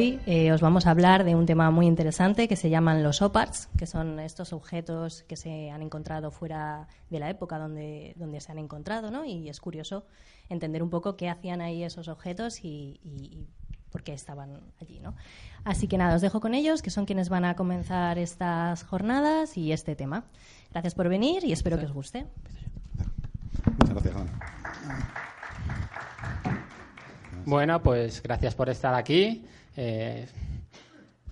Hoy eh, os vamos a hablar de un tema muy interesante que se llaman los OPARTs, que son estos objetos que se han encontrado fuera de la época donde, donde se han encontrado, ¿no? Y es curioso entender un poco qué hacían ahí esos objetos y, por qué estaban allí, ¿no? Así que nada, os dejo con ellos, que son quienes van a comenzar estas jornadas y este tema. Gracias por venir y espero que os guste. Muchas gracias, Bueno, pues gracias por estar aquí. Eh,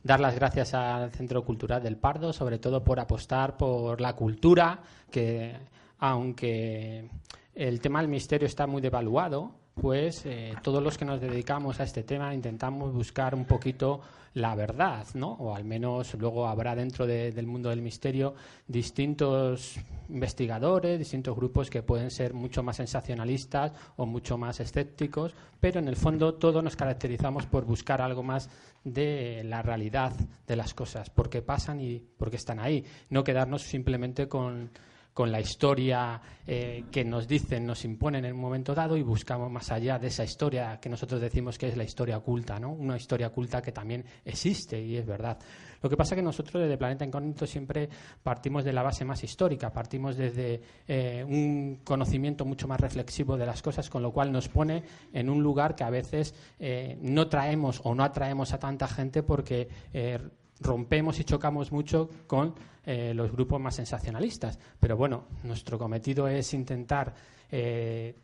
dar las gracias al Centro Cultural del Pardo, sobre todo por apostar por la cultura, que aunque el tema del misterio está muy devaluado, pues eh, todos los que nos dedicamos a este tema intentamos buscar un poquito la verdad, ¿no? O al menos luego habrá dentro del mundo del misterio distintos investigadores, distintos grupos que pueden ser mucho más sensacionalistas o mucho más escépticos, pero en el fondo todos nos caracterizamos por buscar algo más de la realidad de las cosas, por qué pasan y por qué están ahí, no quedarnos simplemente con con la historia eh, que nos dicen, nos imponen en un momento dado y buscamos más allá de esa historia que nosotros decimos que es la historia oculta, ¿no? Una historia oculta que también existe y es verdad. Lo que pasa es que nosotros desde Planeta Incógnito siempre partimos de la base más histórica, partimos desde eh, un conocimiento mucho más reflexivo de las cosas, con lo cual nos pone en un lugar que a veces eh, no traemos o no atraemos a tanta gente porque rompemos y chocamos mucho con eh, los grupos más sensacionalistas. Pero bueno, nuestro cometido es intentar eh,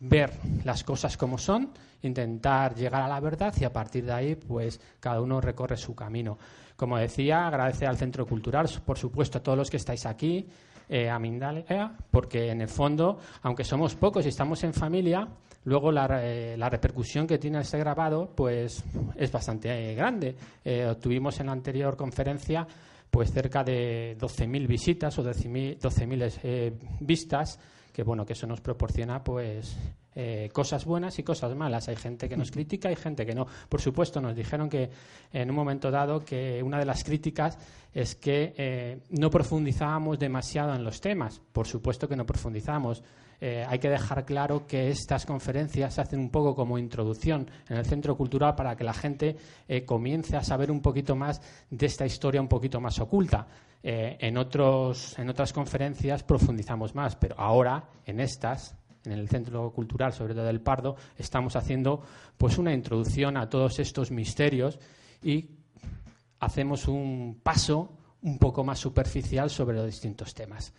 ver las cosas como son, intentar llegar a la verdad y a partir de ahí, pues cada uno recorre su camino. Como decía, agradecer al Centro Cultural, por supuesto, a todos los que estáis aquí, eh, a Mindalia, porque en el fondo, aunque somos pocos y estamos en familia, Luego eh, la, repercusión que tiene este grabado pues es bastante eh, grande. Eh, obtuvimos en la anterior conferencia pues cerca de 12.000 visitas o 12.000 vistas, que bueno, que eso nos proporciona pues cosas buenas y cosas malas. Hay gente que nos critica y gente que no. Por supuesto, nos dijeron que en un momento dado que una de las críticas es que no profundizábamos demasiado en los temas. Por supuesto que no profundizamos. Eh, hay que dejar claro que estas conferencias se hacen un poco como introducción en el centro cultural para que la gente eh, comience a saber un poquito más de esta historia un poquito más oculta. Eh, en, otros, en otras conferencias profundizamos más, pero ahora en estas en el Centro Cultural, sobre todo del Pardo, estamos haciendo pues una introducción a todos estos misterios y hacemos un paso un poco más superficial sobre los distintos temas.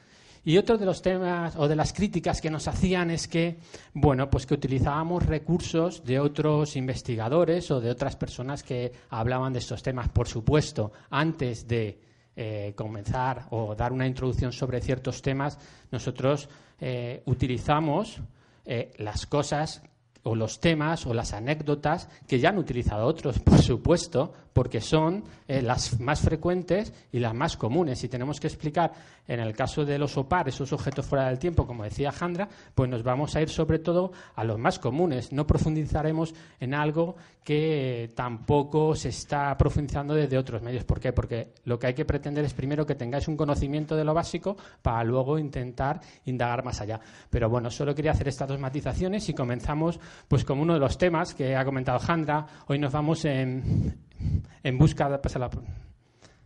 Y otro de los temas o de las críticas que nos hacían es que, bueno, pues que utilizábamos recursos de otros investigadores o de otras personas que hablaban de estos temas. Por supuesto, antes de eh, comenzar o dar una introducción sobre ciertos temas, nosotros eh, utilizamos eh, las cosas o los temas o las anécdotas que ya han utilizado otros, por supuesto, porque son eh, las más frecuentes y las más comunes. Si tenemos que explicar, en el caso de los OPAR, esos objetos fuera del tiempo, como decía Jandra, pues nos vamos a ir sobre todo a los más comunes. No profundizaremos en algo que tampoco se está profundizando desde otros medios. ¿Por qué? Porque lo que hay que pretender es primero que tengáis un conocimiento de lo básico para luego intentar indagar más allá. Pero bueno, solo quería hacer estas dos matizaciones y comenzamos pues con uno de los temas que ha comentado Jandra. Hoy nos vamos en, en busca de...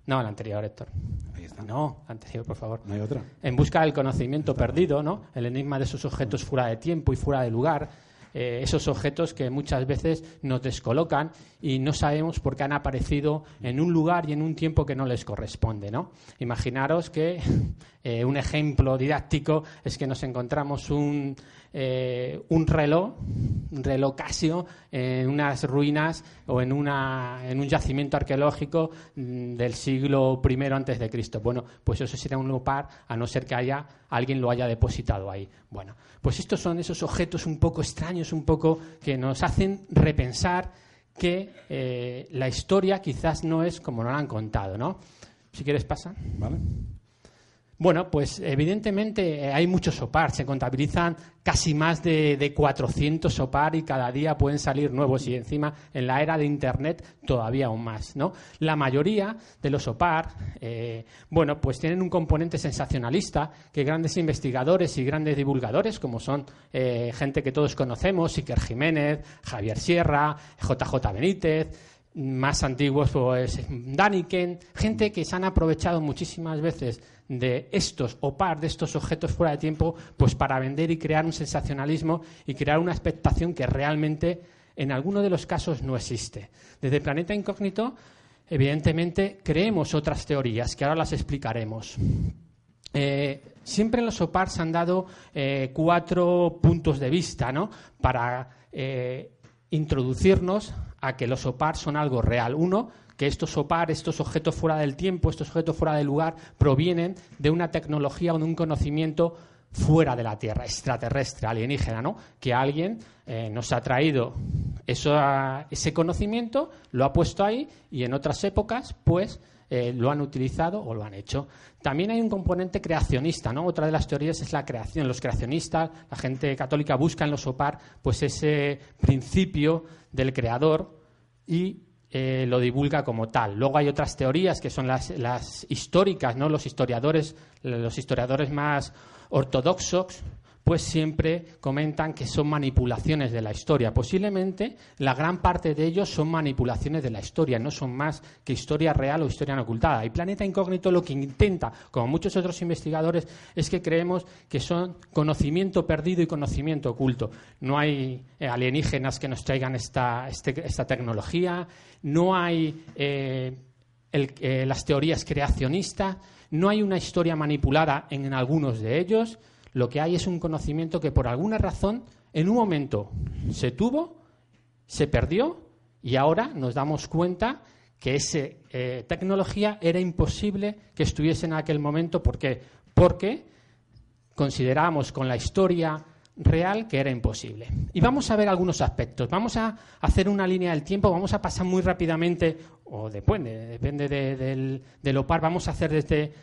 No, la anterior, Héctor. Ahí está. No, la anterior, por favor. No hay otra. En busca del conocimiento perdido, ¿no? El enigma de esos objetos fuera de tiempo y fuera de lugar. eh, esos objetos que muchas veces nos descolocan y no sabemos por qué han aparecido en un lugar y en un tiempo que no les corresponde, ¿no? Imaginaros que eh, un ejemplo didáctico es que nos encontramos un, eh, un reloj, un reloj Casio, en unas ruinas o en, una, en un yacimiento arqueológico mm, del siglo I antes de Cristo. Bueno, pues eso sería un lugar a no ser que haya alguien lo haya depositado ahí. Bueno, pues estos son esos objetos un poco extraños, un poco que nos hacen repensar que eh, la historia quizás no es como nos la han contado, ¿no? Si quieres pasa. ¿Vale? Bueno, pues evidentemente eh, hay muchos SOPAR, se contabilizan casi más de, de 400 SOPAR y cada día pueden salir nuevos y encima en la era de Internet todavía aún más, ¿no? La mayoría de los SOPAR, eh, bueno, pues tienen un componente sensacionalista que grandes investigadores y grandes divulgadores, como son eh, gente que todos conocemos, Iker Jiménez, Javier Sierra, JJ Benítez, más antiguos, pues Daniken, gente que se han aprovechado muchísimas veces de estos o par de estos objetos fuera de tiempo, pues para vender y crear un sensacionalismo y crear una expectación que realmente en alguno de los casos no existe. Desde Planeta Incógnito, evidentemente, creemos otras teorías que ahora las explicaremos. Eh, siempre en los OPAR se han dado eh, cuatro puntos de vista ¿no? para eh, introducirnos a que los OPAR son algo real. Uno, que estos OPAR, estos objetos fuera del tiempo, estos objetos fuera del lugar, provienen de una tecnología o de un conocimiento fuera de la Tierra, extraterrestre, alienígena, ¿no? Que alguien eh, nos ha traído eso, ese conocimiento, lo ha puesto ahí y en otras épocas, pues, eh, lo han utilizado o lo han hecho. También hay un componente creacionista, ¿no? Otra de las teorías es la creación. Los creacionistas, la gente católica busca en los OPAR, pues ese principio del creador y eh, lo divulga como tal. Luego hay otras teorías que son las, las históricas, ¿no? Los historiadores, los historiadores más ortodoxos, pues siempre comentan que son manipulaciones de la historia. Posiblemente la gran parte de ellos son manipulaciones de la historia, no son más que historia real o historia no ocultada. Y Planeta Incógnito lo que intenta, como muchos otros investigadores, es que creemos que son conocimiento perdido y conocimiento oculto. No hay eh, alienígenas que nos traigan esta, este- tecnología, no hay eh, eh, las teorías creacionistas, no hay una historia manipulada en, algunos de ellos. Lo que hay es un conocimiento que por alguna razón en un momento se tuvo, se perdió y ahora nos damos cuenta que esa tecnología era imposible que estuviese en aquel momento. ¿Por qué? Porque consideramos con la historia real que era imposible. Y vamos a ver algunos aspectos. Vamos a hacer una línea del tiempo, vamos a pasar muy rápidamente, o depende, depende de- del, del OPAR, vamos a hacer desde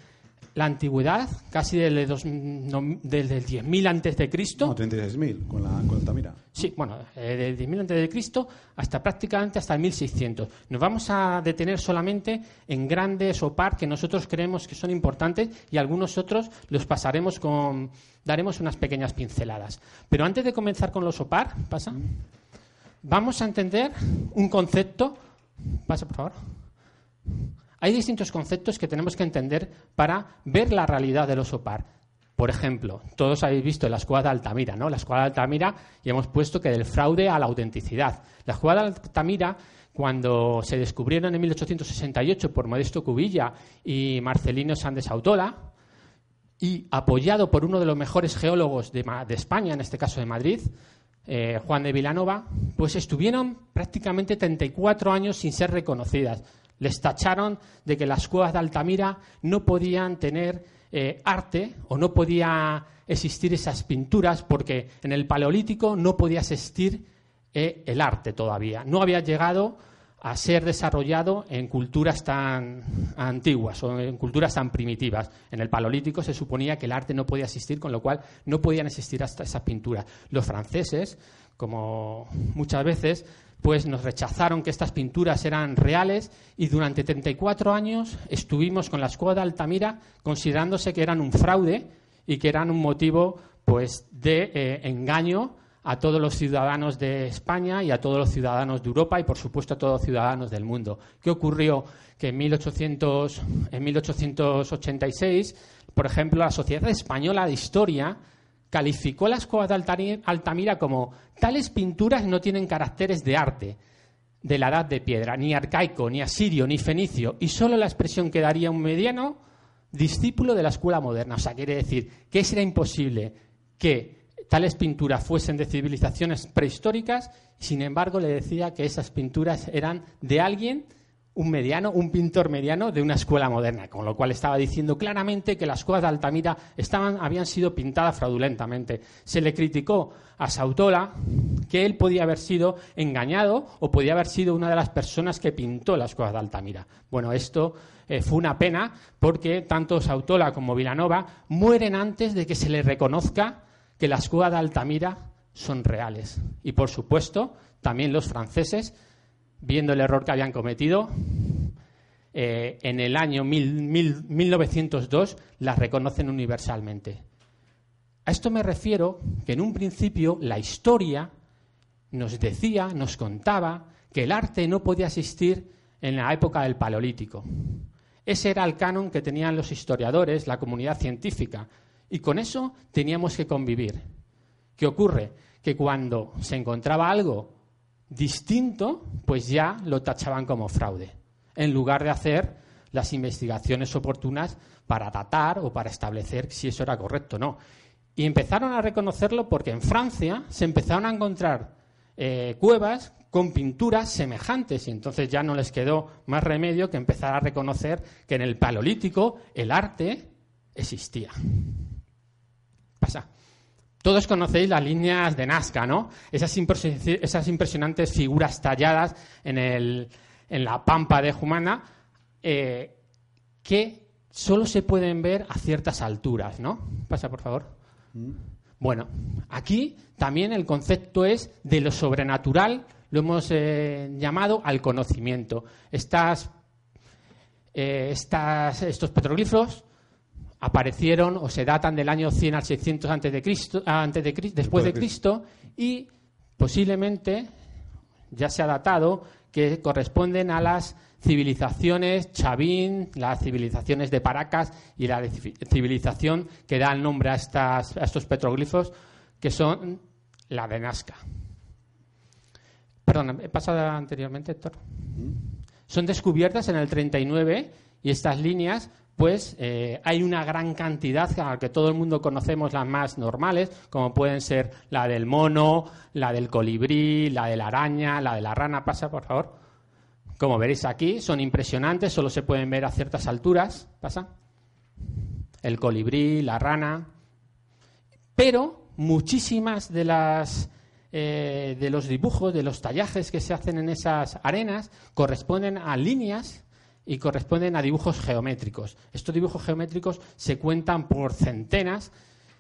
la antigüedad, casi desde, dos- no, desde el 10.000 antes de Cristo. No, 36.000 con la, con Altamira. Sí, bueno, eh, del 10.000 antes de Cristo hasta prácticamente hasta el 1600. Nos vamos a detener solamente en grandes OPAR que nosotros creemos que son importantes y algunos otros los pasaremos con daremos unas pequeñas pinceladas. Pero antes de comenzar con los OPAR, pasa. Vamos a entender un concepto. Pasa, por favor. Hay distintos conceptos que tenemos que entender para ver la realidad de los OPAR. Por ejemplo, todos habéis visto la escuadra de Altamira, ¿no? La escuadra de Altamira y hemos puesto que del fraude a la autenticidad. La escuadra de Altamira, cuando se descubrieron en 1868 por Modesto Cubilla y Marcelino Sández Autola, y apoyado por uno de los mejores geólogos de España, en este caso de Madrid, eh, Juan de Vilanova, pues estuvieron prácticamente 34 años sin ser reconocidas. Les tacharon de que las cuevas de Altamira no podían tener eh, arte o no podía existir esas pinturas porque en el Paleolítico no podía existir eh, el arte todavía. No había llegado a ser desarrollado en culturas tan antiguas o en culturas tan primitivas. En el Paleolítico se suponía que el arte no podía existir, con lo cual no podían existir hasta esas pinturas. Los franceses, como muchas veces, pues nos rechazaron que estas pinturas eran reales y durante 34 años estuvimos con la escuadra Altamira considerándose que eran un fraude y que eran un motivo pues de eh, engaño a todos los ciudadanos de España y a todos los ciudadanos de Europa y, por supuesto, a todos los ciudadanos del mundo. ¿Qué ocurrió? Que en, 1800, en 1886, por ejemplo, la Sociedad Española de Historia calificó las cuevas de Altamira como tales pinturas no tienen caracteres de arte de la edad de piedra, ni arcaico, ni asirio, ni fenicio, y solo la expresión que daría un mediano discípulo de la escuela moderna. O sea, quiere decir que era imposible que tales pinturas fuesen de civilizaciones prehistóricas, sin embargo le decía que esas pinturas eran de alguien un mediano, un pintor mediano de una escuela moderna, con lo cual estaba diciendo claramente que las cuevas de Altamira estaban, habían sido pintadas fraudulentamente. Se le criticó a Sautola que él podía haber sido engañado o podía haber sido una de las personas que pintó las cuevas de Altamira. Bueno, esto eh, fue una pena porque tanto Sautola como Vilanova mueren antes de que se les reconozca que las cuevas de Altamira son reales. Y por supuesto, también los franceses viendo el error que habían cometido, eh, en el año 1902 las reconocen universalmente. A esto me refiero que en un principio la historia nos decía, nos contaba que el arte no podía existir en la época del Paleolítico. Ese era el canon que tenían los historiadores, la comunidad científica, y con eso teníamos que convivir. ¿Qué ocurre? Que cuando se encontraba algo distinto, pues ya lo tachaban como fraude, en lugar de hacer las investigaciones oportunas para datar o para establecer si eso era correcto o no. Y empezaron a reconocerlo porque en Francia se empezaron a encontrar eh, cuevas con pinturas semejantes y entonces ya no les quedó más remedio que empezar a reconocer que en el paleolítico el arte existía. Pasa. Todos conocéis las líneas de Nazca, ¿no? Esas, impresionantes figuras talladas en, la pampa de Jumana eh, que solo se pueden ver a ciertas alturas, ¿no? Pasa, por favor. Mm. Bueno, aquí también el concepto es de lo sobrenatural, lo hemos eh, llamado al conocimiento. Estas, eh, estas, estos petroglifos aparecieron o se datan del año 100 al 600 antes de Cristo, antes de, después de Cristo y posiblemente ya se ha datado que corresponden a las civilizaciones Chavín, las civilizaciones de Paracas y la civilización que da el nombre a, estas, a estos petroglifos, que son la de Nazca. Perdón, he pasado anteriormente, Héctor. Mm. Son descubiertas en el 39 y estas líneas pues eh, hay una gran cantidad que todo el mundo conocemos las más normales, como pueden ser la del mono, la del colibrí, la de la araña, la de la rana. Pasa, por favor. Como veréis aquí, son impresionantes, solo se pueden ver a ciertas alturas. Pasa. El colibrí, la rana. Pero muchísimas de las eh, de los dibujos, de los tallajes que se hacen en esas arenas, corresponden a líneas y corresponden a dibujos geométricos. Estos dibujos geométricos se cuentan por centenas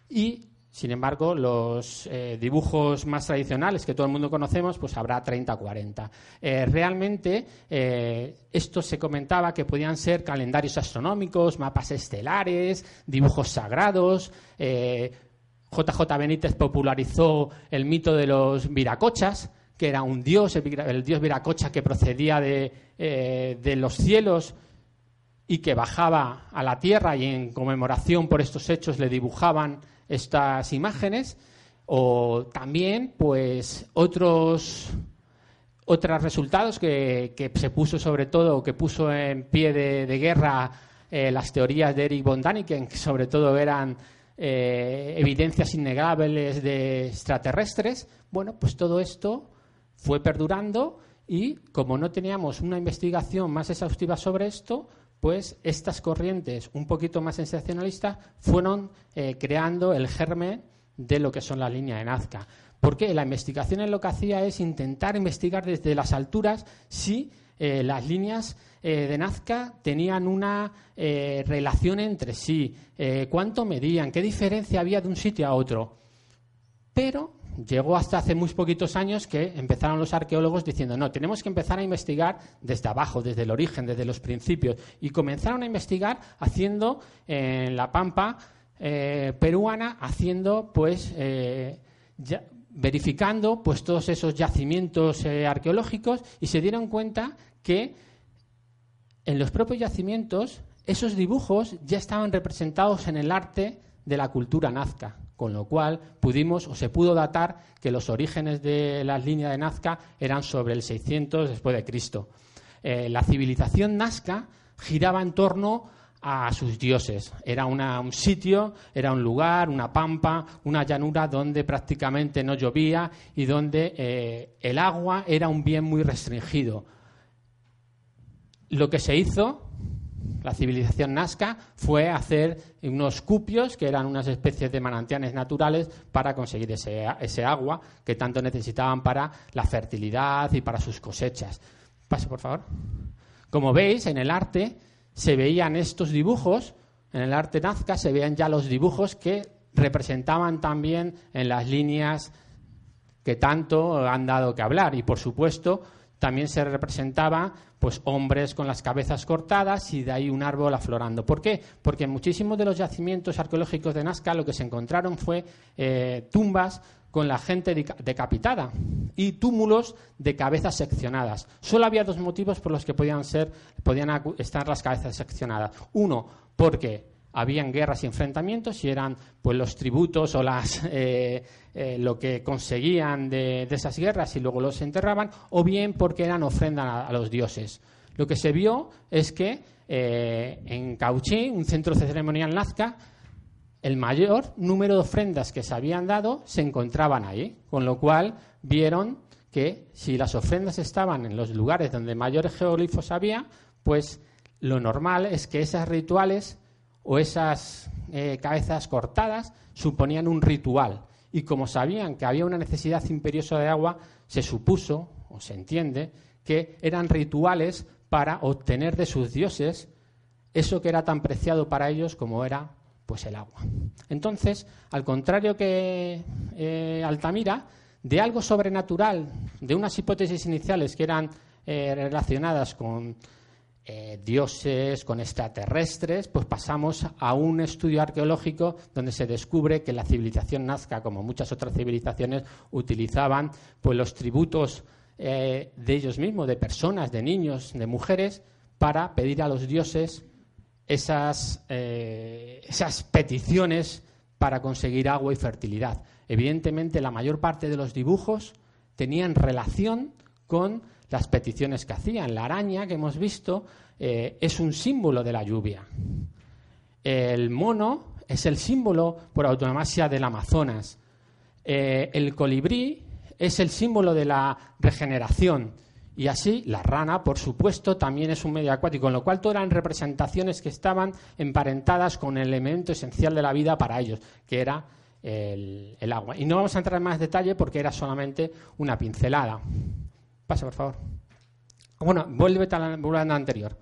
y, sin embargo, los eh, dibujos más tradicionales que todo el mundo conocemos, pues habrá 30 o 40. Eh, realmente, eh, esto se comentaba que podían ser calendarios astronómicos, mapas estelares, dibujos sagrados. JJ Benítez popularizó el mito de los viracochas, que era un dios, el, dios Viracocha que procedía eh, de, los cielos y que bajaba a la tierra y en conmemoración por estos hechos le dibujaban estas imágenes. O también pues otros otros resultados que, se puso sobre todo que puso en pie de, guerra eh, las teorías de Eric von Daniken que sobre todo eran eh, evidencias innegables de extraterrestres. Bueno pues todo esto fue perdurando y como no teníamos una investigación más exhaustiva sobre esto, pues estas corrientes un poquito más sensacionalistas fueron eh, creando el germen de lo que son las líneas de Nazca. Porque la investigación en lo que hacía es intentar investigar desde las alturas si eh, las líneas eh, de Nazca tenían una relación entre sí, cuánto medían, qué diferencia había de un sitio a otro. Pero llegó hasta hace muy poquitos años que empezaron los arqueólogos diciendo, no, tenemos que empezar a investigar desde abajo, desde el origen, desde los principios. Y comenzaron a investigar haciendo en la pampa eh, peruana, haciendo pues... Eh, verificando pues todos esos yacimientos eh, arqueológicos y se dieron cuenta que en los propios yacimientos esos dibujos ya estaban representados en el arte de la cultura nazca, con lo cual pudimos o se pudo datar que los orígenes de la línea de Nazca eran sobre el 600 después de Cristo. Eh, la civilización nazca giraba en torno a sus dioses. Era un sitio, era un lugar, una pampa, una llanura donde prácticamente no llovía y donde eh, el agua era un bien muy restringido. Lo que se hizo, la civilización nazca, fue hacer unos cupios, que eran unas especies de manantiales naturales, para conseguir ese, ese agua que tanto necesitaban para la fertilidad y para sus cosechas. Pase, por favor. Como veis, en el arte se veían estos dibujos, en el arte nazca se veían ya los dibujos que representaban también en las líneas que tanto han dado que hablar. Y por supuesto, también se representaba pues hombres con las cabezas cortadas y de ahí un árbol aflorando. ¿Por qué? Porque en muchísimos de los yacimientos arqueológicos de Nazca lo que se encontraron fue eh, tumbas con la gente decapitada y túmulos de cabezas seccionadas. Solo había dos motivos por los que podían, ser, podían estar las cabezas seccionadas. Uno, porque habían guerras y enfrentamientos y eran pues los tributos o las eh, eh, lo que conseguían de, esas guerras y luego los enterraban o bien porque eran ofrendas a, los dioses. Lo que se vio es que eh, en Cauchí un centro ceremonial nazca el mayor número de ofrendas que se habían dado se encontraban ahí, con lo cual vieron que si las ofrendas estaban en los lugares donde mayores geoglifos había, pues lo normal es que esas rituales o esas eh, cabezas cortadas suponían un ritual. Y como sabían que había una necesidad imperiosa de agua, se supuso, o se entiende, que eran rituales para obtener de sus dioses eso que era tan preciado para ellos como era pues el agua. Entonces, al contrario que eh, Altamira, de algo sobrenatural, de unas hipótesis iniciales que eran eh, relacionadas con eh, dioses, con extraterrestres, pues pasamos a un estudio arqueológico donde se descubre que la civilización nazca, como muchas otras civilizaciones, utilizaban pues los tributos de ellos mismos, de personas, de niños, de mujeres, para pedir a los dioses esas, eh, esas peticiones para conseguir agua y fertilidad. Evidentemente, la mayor parte de los dibujos tenían relación con las peticiones que hacían. La araña que hemos visto eh, es un símbolo de la lluvia. El mono es el símbolo por autonomía del Amazonas. Eh, el colibrí es el símbolo de la regeneración. Y así, la rana, por supuesto, también es un medio acuático, con lo cual todas eran representaciones que estaban emparentadas con el elemento esencial de la vida para ellos, que era el, agua. Y no vamos a entrar en más detalle porque era solamente una pincelada. Pasa, por favor. Bueno, vuelve a la anterior.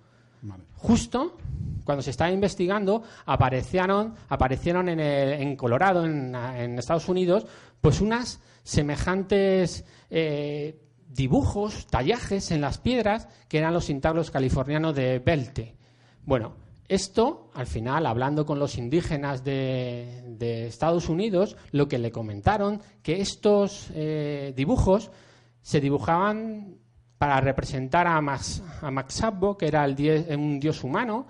Justo cuando se estaba investigando, aparecieron, aparecieron en, en Colorado, en, Estados Unidos, pues unas semejantes eh, dibujos, tallajes en las piedras que eran los cintablos californianos de Belte. Bueno, esto, al final, hablando con los indígenas de, Estados Unidos, lo que le comentaron, que estos eh, dibujos se dibujaban para representar a Max, a que era el un dios humano,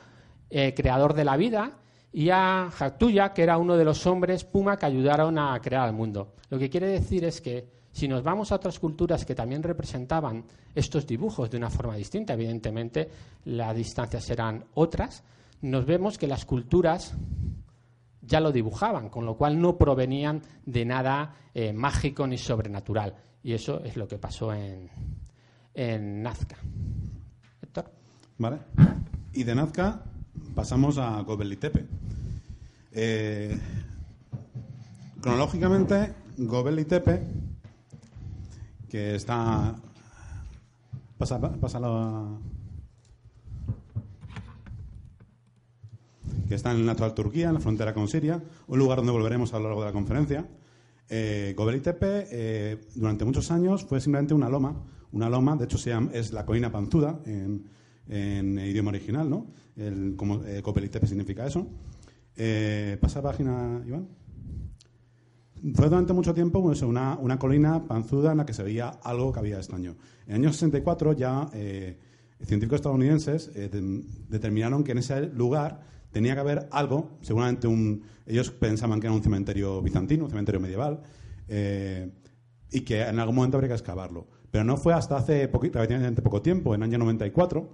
eh, creador de la vida, y a Jactuya, que era uno de los hombres puma que ayudaron a crear el mundo. Lo que quiere decir es que si nos vamos a otras culturas que también representaban estos dibujos de una forma distinta, evidentemente las distancias serán otras, nos vemos que las culturas ya lo dibujaban, con lo cual no provenían de nada eh, mágico ni sobrenatural. Y eso es lo que pasó en, Nazca. Héctor. Vale. Y de Nazca pasamos a Gobekli Tepe. Eh, cronológicamente, Gobekli Tepe que está... Pasa, que está en la actual Turquía, en la frontera con Siria, un lugar donde volveremos a lo largo de la conferencia. Eh, Gobekli Tepe eh, durante muchos años fue simplemente una loma, una loma, de hecho se llama, es la colina panzuda en, en idioma original, ¿no? El, como eh, Tepe significa eso. Eh, pasa página, Iván. fue durante mucho tiempo pues, una, una, colina panzuda en la que se veía algo que había extraño. En el año 64 ya eh, científicos estadounidenses eh, determinaron que en ese lugar tenía que haber algo, seguramente un, ellos pensaban que era un cementerio bizantino, un cementerio medieval, eh, y que en algún momento habría que excavarlo. Pero no fue hasta hace relativamente poco tiempo, en el año 94,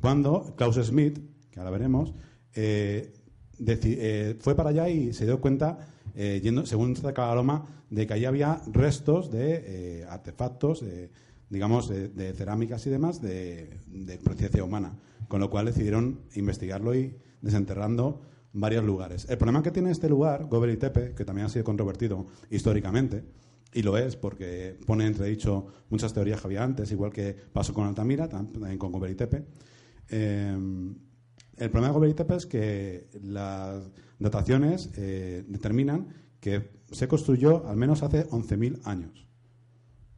cuando Klaus Smith, que ahora veremos, fue para allá y se dio cuenta eh, yendo, según se la loma, de que allí había restos de eh, artefactos, digamos, de, cerámicas y demás de, de procedencia humana. Con lo cual decidieron investigarlo y desenterrando varios lugares. El problema que tiene este lugar, Gobel Tepe, que también ha sido controvertido históricamente, y lo es porque pone entredicho muchas teorías que había antes, igual que pasó con Altamira, también con Gobel Tepe. Eh, el problema de Gobel Tepe es que las dataciones eh, determinan que se construyó al menos hace 11.000 años.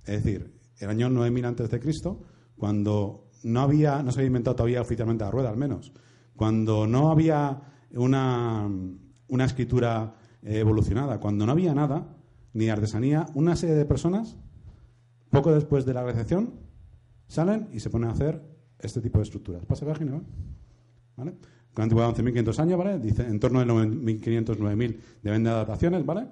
Es decir, el año 9.000 antes de Cristo, cuando no había, no se había inventado todavía oficialmente la rueda, al menos, cuando no había una, una escritura evolucionada, cuando no había nada, ni artesanía, una serie de personas, poco después de la glaciación, salen y se ponen a hacer este tipo de estructuras. Pasa página, ¿vale? con antigüedad de 11.500 años, ¿vale? Dice en torno de 9.500, 9.000 deben de dataciones, ¿vale?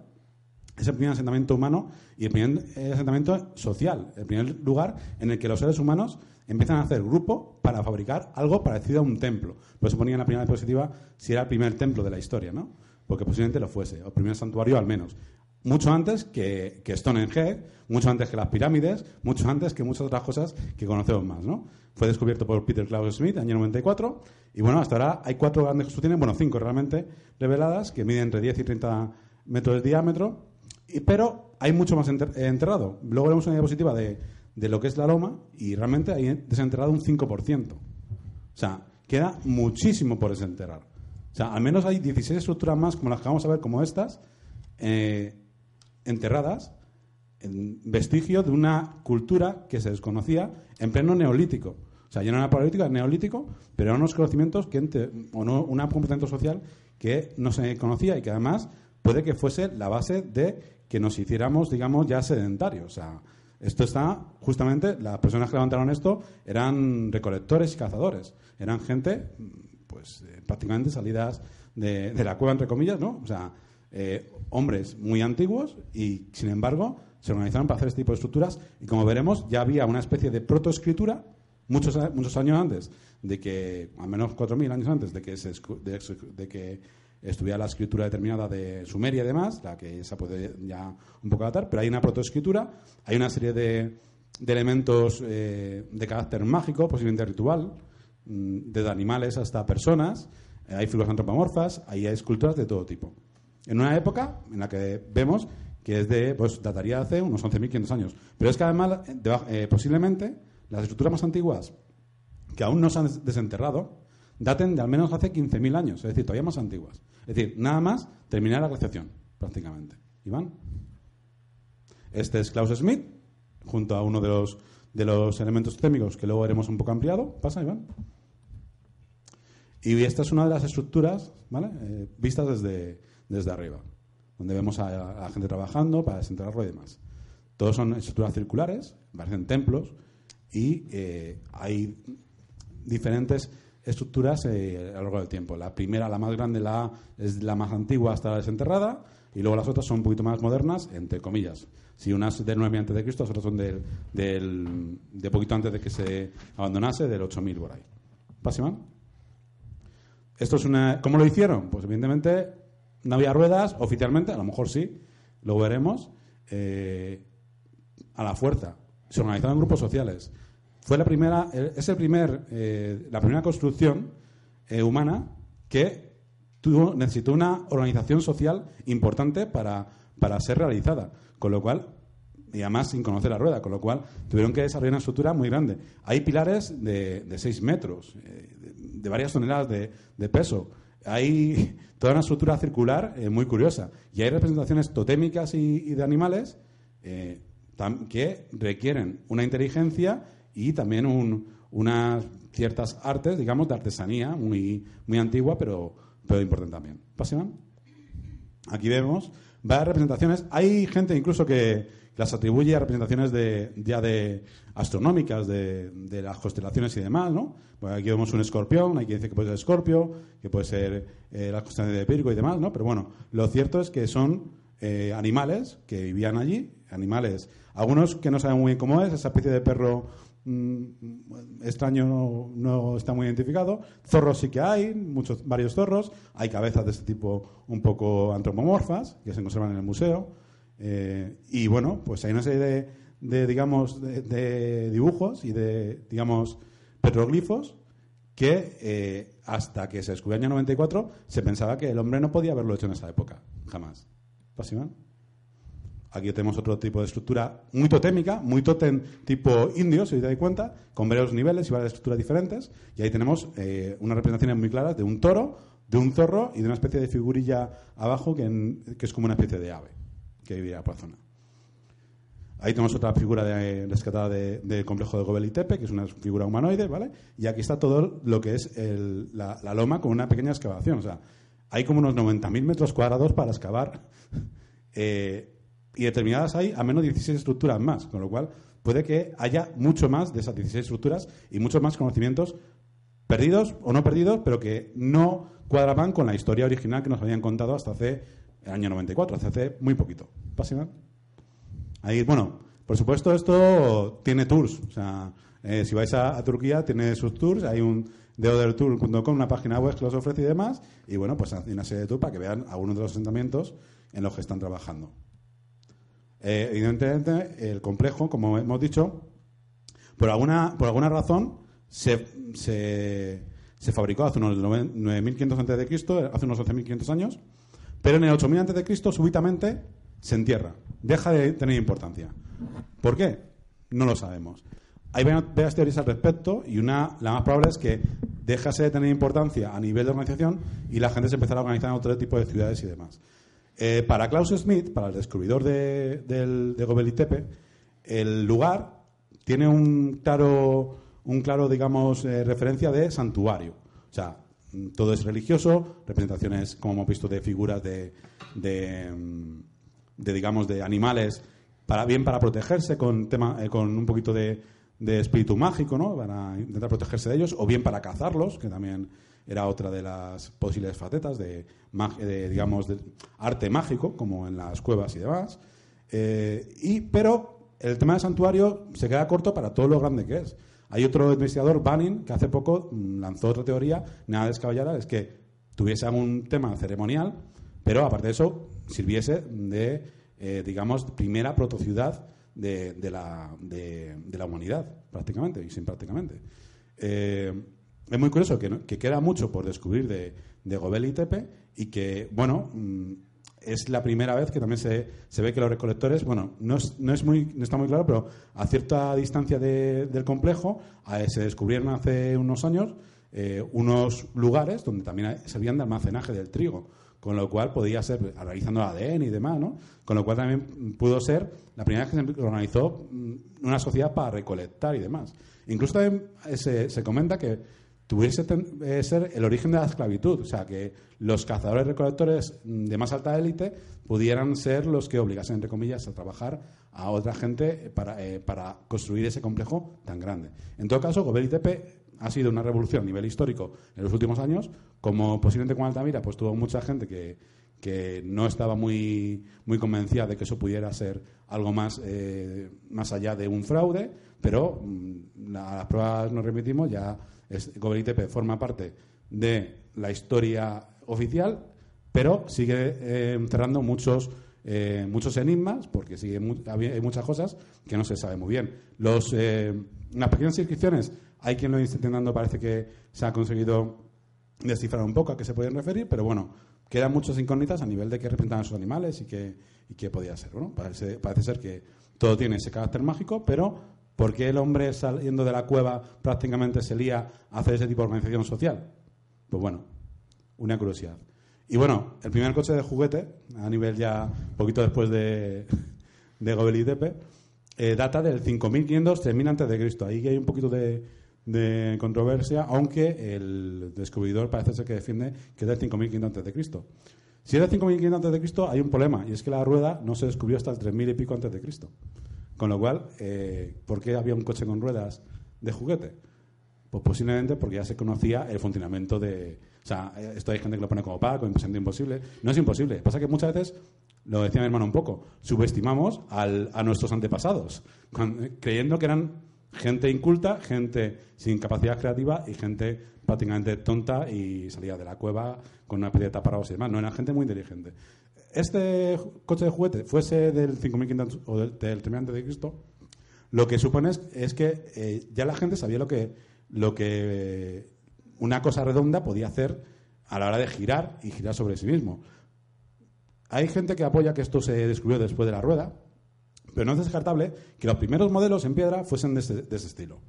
Es el primer asentamiento humano y el primer asentamiento social, el primer lugar en el que los seres humanos empiezan a hacer grupo para fabricar algo parecido a un templo. Por eso ponía en la primera diapositiva si era el primer templo de la historia, ¿no? Porque posiblemente lo fuese, o el primer santuario al menos. Mucho antes que, que Stonehenge, mucho antes que las pirámides, mucho antes que muchas otras cosas que conocemos más, ¿no? Fue descubierto por Peter Klaus Smith en el año 94 y bueno, hasta ahora hay cuatro grandes construcciones, bueno, cinco realmente reveladas que miden entre 10 y 30 metros de diámetro, y, pero hay mucho más enterrado. Luego veremos una diapositiva de, de lo que es la loma y realmente hay desenterrado un 5%. O sea, queda muchísimo por desenterrar. O sea, al menos hay 16 estructuras más, como las que vamos a ver, como estas, eh, enterradas, en vestigio de una cultura que se desconocía en pleno neolítico. O sea, ya no era paleolítico, era neolítico, pero eran unos conocimientos que, o no, un comportamiento social que no se conocía y que además puede que fuese la base de que nos hiciéramos, digamos, ya sedentarios. O sea, esto está, justamente, las personas que levantaron esto eran recolectores y cazadores. Eran gente, pues, eh, prácticamente salidas de, de, la cueva, entre comillas, ¿no? O sea, eh, hombres muy antiguos y, sin embargo, se organizaron para hacer este tipo de estructuras y, como veremos, ya había una especie de protoescritura muchos, muchos años antes de que, al menos 4.000 años antes de que, se, de, que estuviera la escritura determinada de Sumeria y demás, la que se puede ya un poco adaptar, pero hay una protoescritura, hay una serie de, de elementos eh, de carácter mágico, posiblemente ritual, mm, desde animales hasta personas, eh, hay figuras antropomorfas, hay esculturas de todo tipo. En una época en la que vemos que es de, pues dataría hace unos 11.500 años. Pero es que además, eh, posiblemente, las estructuras más antiguas que aún no se han desenterrado daten de al menos hace 15.000 años, es decir, todavía más antiguas. Es decir, nada más terminar la glaciación, prácticamente. ¿Iván? Este es Klaus Smith, junto a uno de los, de los elementos técnicos que luego veremos un poco ampliado. Pasa, Iván. Y esta es una de las estructuras, ¿vale? Eh, vistas desde, desde arriba donde vemos a, la gente trabajando para desenterrarlo y demás. Todos son estructuras circulares, parecen templos, y eh, hay diferentes estructuras eh, a lo largo del tiempo. La primera, la más grande, la es la más antigua hasta la desenterrada, y luego las otras son un poquito más modernas, entre comillas. Si unas del 9 antes de Cristo, otras son del, del, de poquito antes de que se abandonase, del 8000 por ahí. Esto es una... ¿Cómo lo hicieron? Pues evidentemente no había ruedas, oficialmente, a lo mejor sí, lo veremos, eh, a la fuerza. Se organizaban en grupos sociales. Fue la primera, es el primer, eh, la primera construcción eh, humana que tuvo, necesitó una organización social importante para, para ser realizada. Con lo cual, y además sin conocer la rueda, con lo cual tuvieron que desarrollar una estructura muy grande. Hay pilares de, de 6 metros, de, varias toneladas de, de peso hay toda una estructura circular eh, muy curiosa. Y hay representaciones totémicas y, de animales eh, que requieren una inteligencia y también unas ciertas artes, digamos, de artesanía muy, muy antigua, pero, pero importante también. aquí vemos varias representaciones. Hay gente incluso que las atribuye a representaciones de, ya de astronómicas de, las constelaciones y demás, ¿no? Pues aquí vemos un escorpión, hay quien dice que puede ser escorpio, que puede ser eh, las constelaciones de Virgo y demás, ¿no? Pero bueno, lo cierto es que son eh, animales que vivían allí, animales, algunos que no saben muy bien cómo es, esa especie de perro Mm, extraño no, está muy identificado. Zorros sí que hay, muchos, varios zorros. Hay cabezas de este tipo un poco antropomorfas que se conservan en el museo. Eh, y bueno, pues hay una serie de, digamos, de, dibujos y de, digamos, petroglifos que eh, hasta que se descubrió el año 94 se pensaba que el hombre no podía haberlo hecho en esa época. Jamás. ¿Pasivan? Aquí tenemos otro tipo de estructura muy totémica, muy totem tipo indio, si os dais cuenta, con varios niveles y varias estructuras diferentes. Y ahí tenemos eh, unas representaciones muy claras de un toro, de un zorro y de una especie de figurilla abajo que, es como una especie de ave que vivía por la zona. Ahí tenemos otra figura rescatada del complejo de Gobel y Tepe, que es una figura humanoide, ¿vale? Y aquí está todo lo que es la, loma con una pequeña excavación. O sea, hay como unos 90.000 metros cuadrados para excavar. Eh, y determinadas hay a menos 16 estructuras más, con lo cual puede que haya mucho más de esas 16 estructuras y muchos más conocimientos perdidos o no perdidos, pero que no cuadraban con la historia original que nos habían contado hasta hace el año 94, hace muy poquito. Ahí, bueno, por supuesto esto tiene tours, o sea, eh, si vais a, Turquía tiene sus tours, hay un deodertour.com, una página web que los ofrece y demás, y bueno, pues hay una serie de tours para que vean algunos de los asentamientos en los que están trabajando. Eh, evidentemente, el complejo, como hemos dicho, por alguna, por alguna razón se, se, fabricó hace unos 9.500 a.C., hace unos 11.500 años, pero en el 8.000 a.C. súbitamente se entierra, deja de tener importancia. ¿Por qué? No lo sabemos. Hay varias teorías al respecto y una, la más probable es que dejase de tener importancia a nivel de organización y la gente se empezara a organizar en otro tipo de ciudades y demás. Eh, para Klaus Smith, para el descubridor de, de Gobel Tepe, el lugar tiene un claro, un claro digamos, eh, referencia de santuario. O sea, todo es religioso, representaciones, como hemos visto, de figuras de, de, digamos, de animales, para, bien para protegerse con, tema, eh, con un poquito de, de espíritu mágico, ¿no? Para intentar protegerse de ellos, o bien para cazarlos, que también era otra de las posibles facetas de, digamos, de arte mágico, como en las cuevas y demás. Eh, y, pero el tema del santuario se queda corto para todo lo grande que es. Hay otro investigador, Banning, que hace poco mm, lanzó otra teoría, nada descabellada, es que tuviese algún tema ceremonial, pero aparte de eso, sirviese de, eh, digamos, primera protociudad de, de, la, de, la humanidad, prácticamente, y sin prácticamente. Eh, es muy curioso que, que, queda mucho por descubrir de, de Gobel y Tepe y que, bueno, mm, es la primera vez que también se, se ve que los recolectores, bueno, no, es, no, es muy, no está muy claro, pero a cierta distancia del complejo se descubrieron hace unos años eh, unos lugares donde también servían de almacenaje del trigo, con lo cual podía ser, analizando ADN y demás, ¿no? Con lo cual también pudo ser la primera vez que se organizó mm, una sociedad para recolectar y demás. Incluso también eh, se, se comenta que tuviese que ser el origen de la esclavitud, o sea, que los cazadores recolectores de más alta élite pudieran ser los que obligasen, entre comillas, a trabajar a otra gente para, eh, para construir ese complejo tan grande. En todo caso, Gobel Tepe ha sido una revolución a nivel histórico en los últimos años, como posiblemente con Altamira, pues tuvo mucha gente que, que no estaba muy, muy convencida de que eso pudiera ser algo más, eh, más allá de un fraude, pero mm, a las pruebas nos remitimos, ya es, forma parte de la historia oficial, pero sigue eh, muchos, eh, muchos enigmas, porque sigue hay muchas cosas que no se sabe muy bien. Los, eh, las pequeñas inscripciones, hay quien lo está intentando, parece que se ha conseguido descifrar un poco a qué se pueden referir, pero bueno, quedan muchas incógnitas a nivel de qué representan esos animales y qué, y qué podía ser. Parece ser que todo tiene ese carácter mágico, pero ¿Por qué el hombre saliendo de la cueva prácticamente se lía a hacer ese tipo de organización social? Pues bueno, una curiosidad. Y bueno, el primer coche de juguete, a nivel ya poquito después de, de Gobel Tepe, eh, data del 5500 termina antes de Cristo. Ahí hay un poquito de, de, controversia, aunque el descubridor parece ser que defiende que es del 5500 antes de Cristo. Si es de 5.500 antes de Cristo, hay un problema, y es que la rueda no se descubrió hasta el 3.000 y pico Cristo. Con lo cual, eh, ¿por qué había un coche con ruedas de juguete? Pues posiblemente porque ya se conocía el funcionamiento de... O sea, esto hay gente que lo pone como pago, imposible, imposible. No es imposible. Pasa que muchas veces, lo decía mi hermano un poco, subestimamos a nuestros antepasados, creyendo que eran gente inculta, gente sin capacidad creativa y gente prácticamente tonta y salía de la cueva con una especie de taparrabos y demás. No, era gente muy inteligente. Este coche de juguete fuese del 5500 o del, del de Cristo, lo que supone es, que eh, ya la gente sabía lo que, lo que una cosa redonda podía hacer a la hora de girar y girar sobre sí mismo. Hay gente que apoya que esto se descubrió después de la rueda, pero no es descartable que los primeros modelos en piedra fuesen de ese, estilo.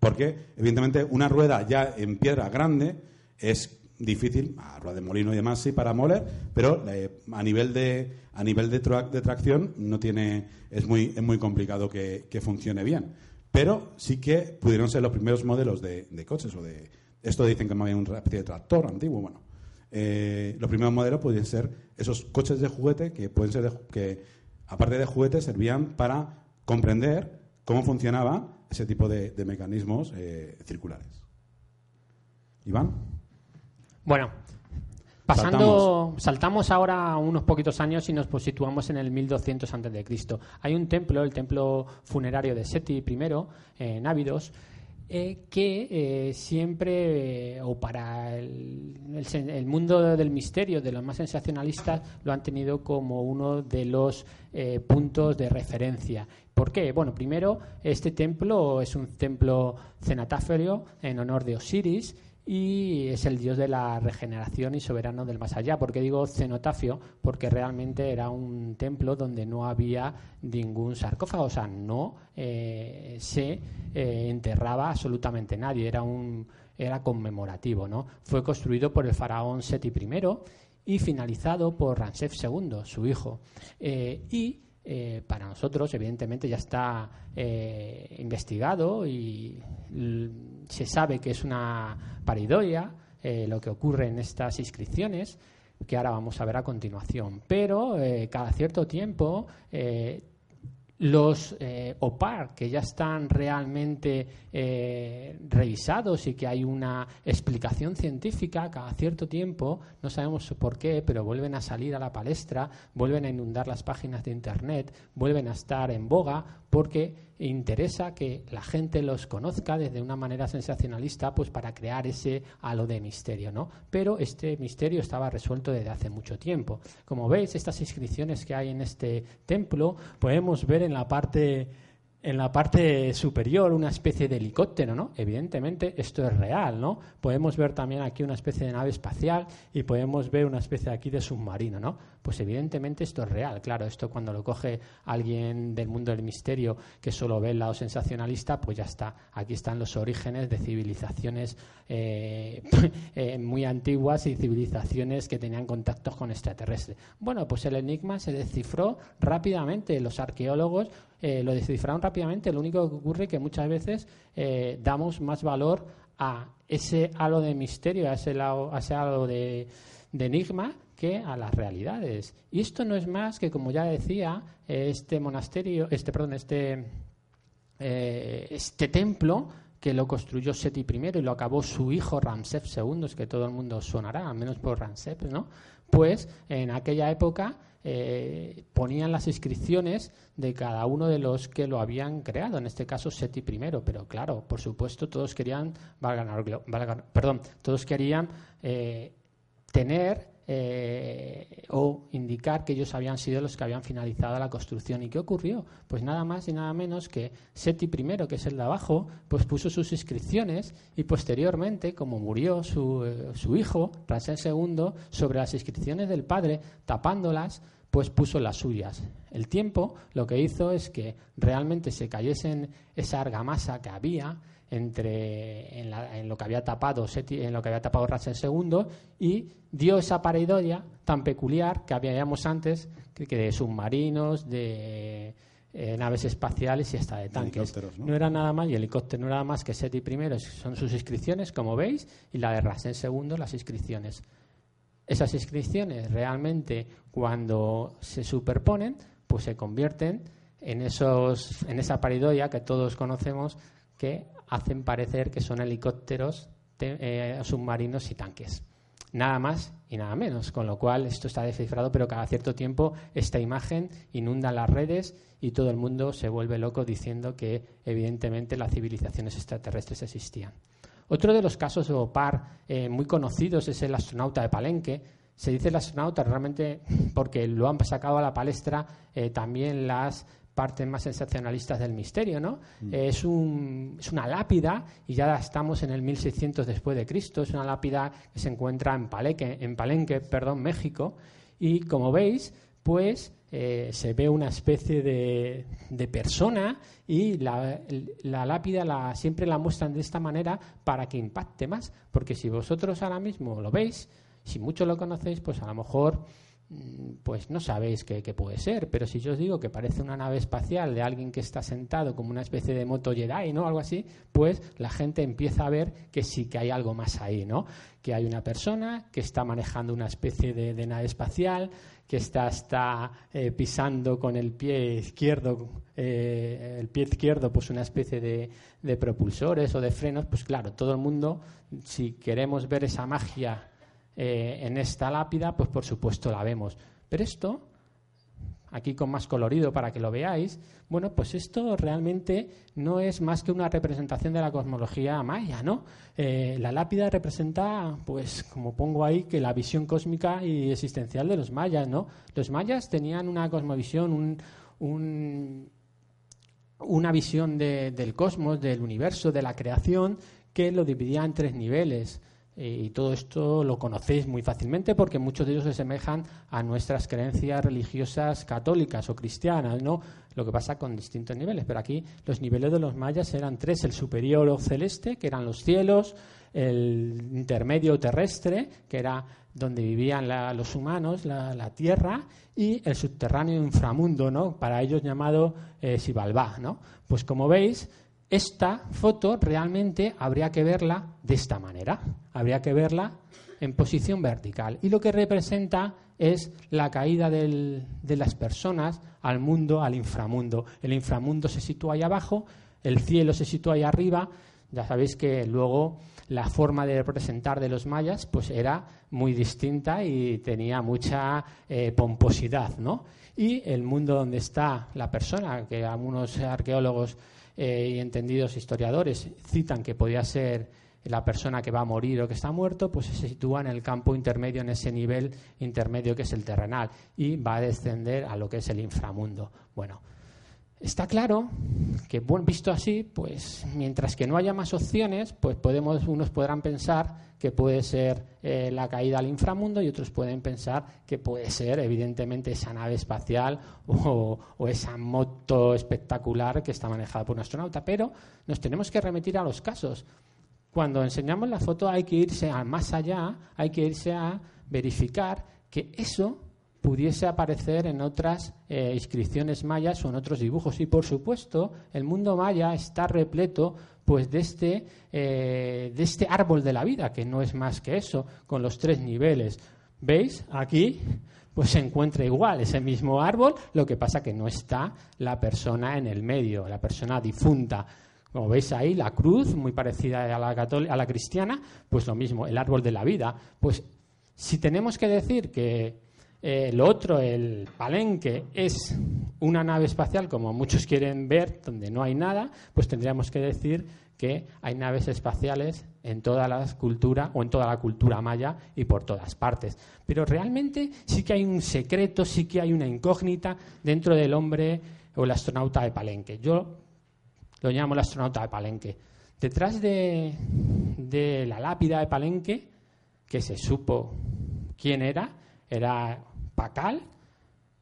Porque, evidentemente, una rueda ya en piedra grande es difícil, a rueda de molino y demás sí para moler, pero eh, a nivel de a nivel de, tracción no tiene es muy es muy complicado que, funcione bien. Pero sí que pudieron ser los primeros modelos de, coches o de esto dicen que había un especie de tractor antiguo, bueno. Eh, los primeros modelos pueden ser esos coches de juguete que pueden ser que aparte de juguetes, servían para comprender cómo funcionaba ese tipo de, mecanismos eh, circulares. Iván. Bueno, pasando, saltamos. ahora unos poquitos años y nos situamos en el 1200 a.C. Hay un templo, el templo funerario de Seti I, en Ávidos, eh, que eh, siempre, o para el, mundo del misterio, de los más sensacionalistas, lo han tenido como uno de los eh, puntos de referencia. ¿Por qué? Bueno, primero, este templo es un templo cenatafrio en honor de Osiris y es el dios de la regeneración y soberano del más allá. ¿Por qué digo cenotafio? Porque realmente era un templo donde no había ningún sarcófago, o sea, no eh, se eh, enterraba absolutamente nadie, era un era conmemorativo, ¿no? Fue construido por el faraón Seti I y finalizado por Ramsés II, su hijo. Eh, y para nosotros, evidentemente, ya está investigado y se sabe que es una paridoia eh, lo que ocurre en estas inscripciones, que ahora vamos a ver a continuación. Pero cada cierto tiempo los eh, OPAR que ya están realmente eh, revisados y que hay una explicación científica cada cierto tiempo, no sabemos por qué, pero vuelven a salir a la palestra, vuelven a inundar las páginas de Internet, vuelven a estar en boga porque interesa que la gente los conozca desde una manera sensacionalista, pues para crear ese halo de misterio, ¿no? Pero este misterio estaba resuelto desde hace mucho tiempo. Como veis, estas inscripciones que hay en este templo, podemos ver en la parte en la parte superior una especie de helicóptero, ¿no? Evidentemente esto es real, ¿no? Podemos ver también aquí una especie de nave espacial y podemos ver una especie aquí de submarino, ¿no? Pues evidentemente esto es real, claro, esto cuando lo coge alguien del mundo del misterio que solo ve el lado sensacionalista, pues ya está. Aquí están los orígenes de civilizaciones eh, eh, muy antiguas y civilizaciones que tenían contactos con extraterrestres. Bueno, pues el enigma se descifró rápidamente. Los arqueólogos eh, lo descifraron rápidamente. Lo único que ocurre es que muchas veces damos más valor a ese halo de misterio, a ese, a ese halo de enigma que a las realidades. Y esto no es más que, como ya decía, este monasterio, este, perdón, este, eh, este templo que lo construyó Seti I y lo acabó su hijo Ramsés II, es que todo el mundo sonará, al menos por Ramsés, ¿no? Pues en aquella época eh, ponían las inscripciones de cada uno de los que lo habían creado, en este caso Seti I, pero claro, por supuesto todos querían, perdón, todos querían eh, tener eh, o indicar que ellos habían sido los que habían finalizado la construcción. ¿Y qué ocurrió? Pues nada más y nada menos que Seti I, que es el de abajo, pues puso sus inscripciones y posteriormente, como murió su, su hijo, Ramsés II, sobre las inscripciones del padre, tapándolas, pues puso las suyas. El tiempo lo que hizo es que realmente se cayesen esa argamasa que había entre en, lo que había tapado en lo que había tapado II y dio esa pareidolia tan peculiar que habíamos antes que, de submarinos de eh, naves espaciales y hasta de tanques. ¿no? era nada más, y helicóptero no era nada más que Seti I, son sus inscripciones, como veis, y la de Rasen II, las inscripciones. Esas inscripciones realmente cuando se superponen, pues se convierten en, esos, en esa paridoia que todos conocemos que hacen parecer que son helicópteros, eh, submarinos y tanques. Nada más y nada menos, con lo cual esto está descifrado, pero cada cierto tiempo esta imagen inunda las redes y todo el mundo se vuelve loco diciendo que evidentemente las civilizaciones extraterrestres existían. Otro de los casos o par eh, muy conocidos es el astronauta de Palenque. Se dice el astronauta realmente porque lo han sacado a la palestra eh, también las partes más sensacionalistas del misterio, ¿no? Mm. es, un, es, una lápida y ya estamos en el 1600 después de Cristo. Es una lápida que se encuentra en Palenque, en Palenque, perdón, México. Y como veis, pues eh, se ve una especie de, de persona y la, la lápida la, siempre la muestran de esta manera para que impacte más. Porque si vosotros ahora mismo lo veis, si mucho lo conocéis, pues a lo mejor pues no sabéis qué, puede ser, pero si yo os digo que parece una nave espacial de alguien que está sentado como una especie de moto Jedi, ¿no? Algo así, pues la gente empieza a ver que sí que hay algo más ahí, ¿no? Que hay una persona que está manejando una especie de, nave espacial, que está, está eh, pisando con el pie izquierdo, eh, el pie izquierdo, pues una especie de, de propulsores o de frenos, pues claro, todo el mundo, si queremos ver esa magia eh, en esta lápida, pues por supuesto la vemos. Pero esto, aquí con más colorido para que lo veáis, bueno, pues esto realmente no es más que una representación de la cosmología maya, ¿no? Eh, la lápida representa, pues como pongo ahí, que la visión cósmica y existencial de los mayas, ¿no? Los mayas tenían una cosmovisión, una visión del cosmos, del universo, de la creación, que lo dividía en tres niveles. Y todo esto lo conocéis muy fácilmente porque muchos de ellos se asemejan a nuestras creencias religiosas católicas o cristianas, ¿no? Lo que pasa con distintos niveles. Pero aquí los niveles de los mayas eran tres: el superior o celeste, que eran los cielos, el intermedio terrestre, que era donde vivían los humanos, la, tierra, y el subterráneo inframundo, ¿no? Para ellos llamado eh, ¿no? Pues como veis, esta foto realmente habría que verla de esta manera. Habría que verla en posición vertical. Y lo que representa es la caída de las personas al mundo, al inframundo. El inframundo se sitúa ahí abajo, el cielo se sitúa ahí arriba. Ya sabéis que luego la forma de representar de los mayas pues era muy distinta y tenía mucha eh, pomposidad, ¿no? Y el mundo donde está la persona, que algunos arqueólogos eh, y entendidos historiadores citan que podía ser la persona que va a morir o que está muerto, pues se sitúa en el campo intermedio, en ese nivel intermedio que es el terrenal, y va a descender a lo que es el inframundo. Bueno, Está claro que, visto así, pues mientras que no haya más opciones, pues podemos, unos podrán pensar que puede ser eh, la caída al inframundo y otros pueden pensar que puede ser, evidentemente, esa nave espacial o, esa moto espectacular que está manejada por un astronauta. Pero nos tenemos que remitir a los casos. Cuando enseñamos la foto hay que irse más allá, hay que irse a verificar que eso pudiese aparecer en otras eh, inscripciones mayas o en otros dibujos. Y por supuesto, el mundo maya está repleto pues de este, eh, de este árbol de la vida, que no es más que eso, con los tres niveles. ¿Veis? Aquí pues se encuentra igual ese mismo árbol, lo que pasa que no está la persona en el medio, la persona difunta. Como veis ahí, la cruz, muy parecida a la, a la cristiana, pues lo mismo, el árbol de la vida. Pues si tenemos que decir que eh, lo otro, el palenque, es una nave espacial, como muchos quieren ver, donde no hay nada, pues tendríamos que decir que hay naves espaciales en toda la cultura o en toda la cultura maya y por todas partes. Pero realmente sí que hay un secreto, sí que hay una incógnita dentro del hombre o el astronauta de Palenque. Yo lo llamo el astronauta de Palenque. Detrás de, de la lápida de Palenque, que se supo quién era, era Pacal,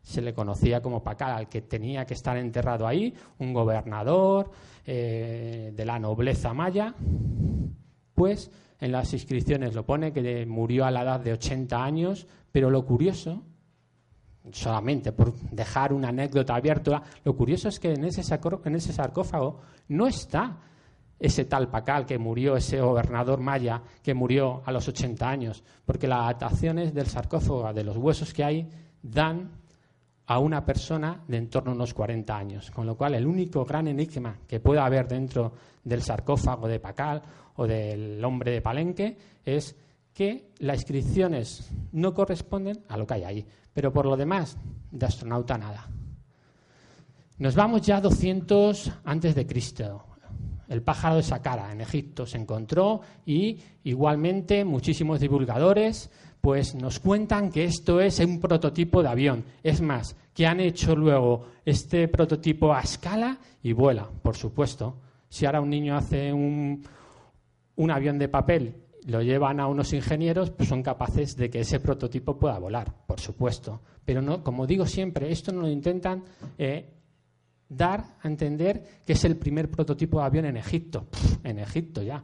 se le conocía como Pacal al que tenía que estar enterrado ahí, un gobernador eh, de la nobleza maya, pues en las inscripciones lo pone que murió a la edad de 80 años, pero lo curioso, solamente por dejar una anécdota abierta, lo curioso es que en ese, en ese sarcófago no está ese tal Pacal que murió, ese gobernador maya que murió a los 80 años, porque las adaptaciones del sarcófago, de los huesos que hay, dan a una persona de en torno a unos 40 años. Con lo cual, el único gran enigma que pueda haber dentro del sarcófago de Pacal o del hombre de Palenque es que las inscripciones no corresponden a lo que hay ahí. Pero por lo demás, de astronauta nada. Nos vamos ya 200 antes de Cristo el pájaro de Saqqara en Egipto se encontró y igualmente muchísimos divulgadores pues nos cuentan que esto es un prototipo de avión. Es más, que han hecho luego este prototipo a escala y vuela, por supuesto. Si ahora un niño hace un, un avión de papel, lo llevan a unos ingenieros, pues son capaces de que ese prototipo pueda volar, por supuesto. Pero no, como digo siempre, esto no lo intentan eh, dar a entender que es el primer prototipo de avión en Egipto. en Egipto ya.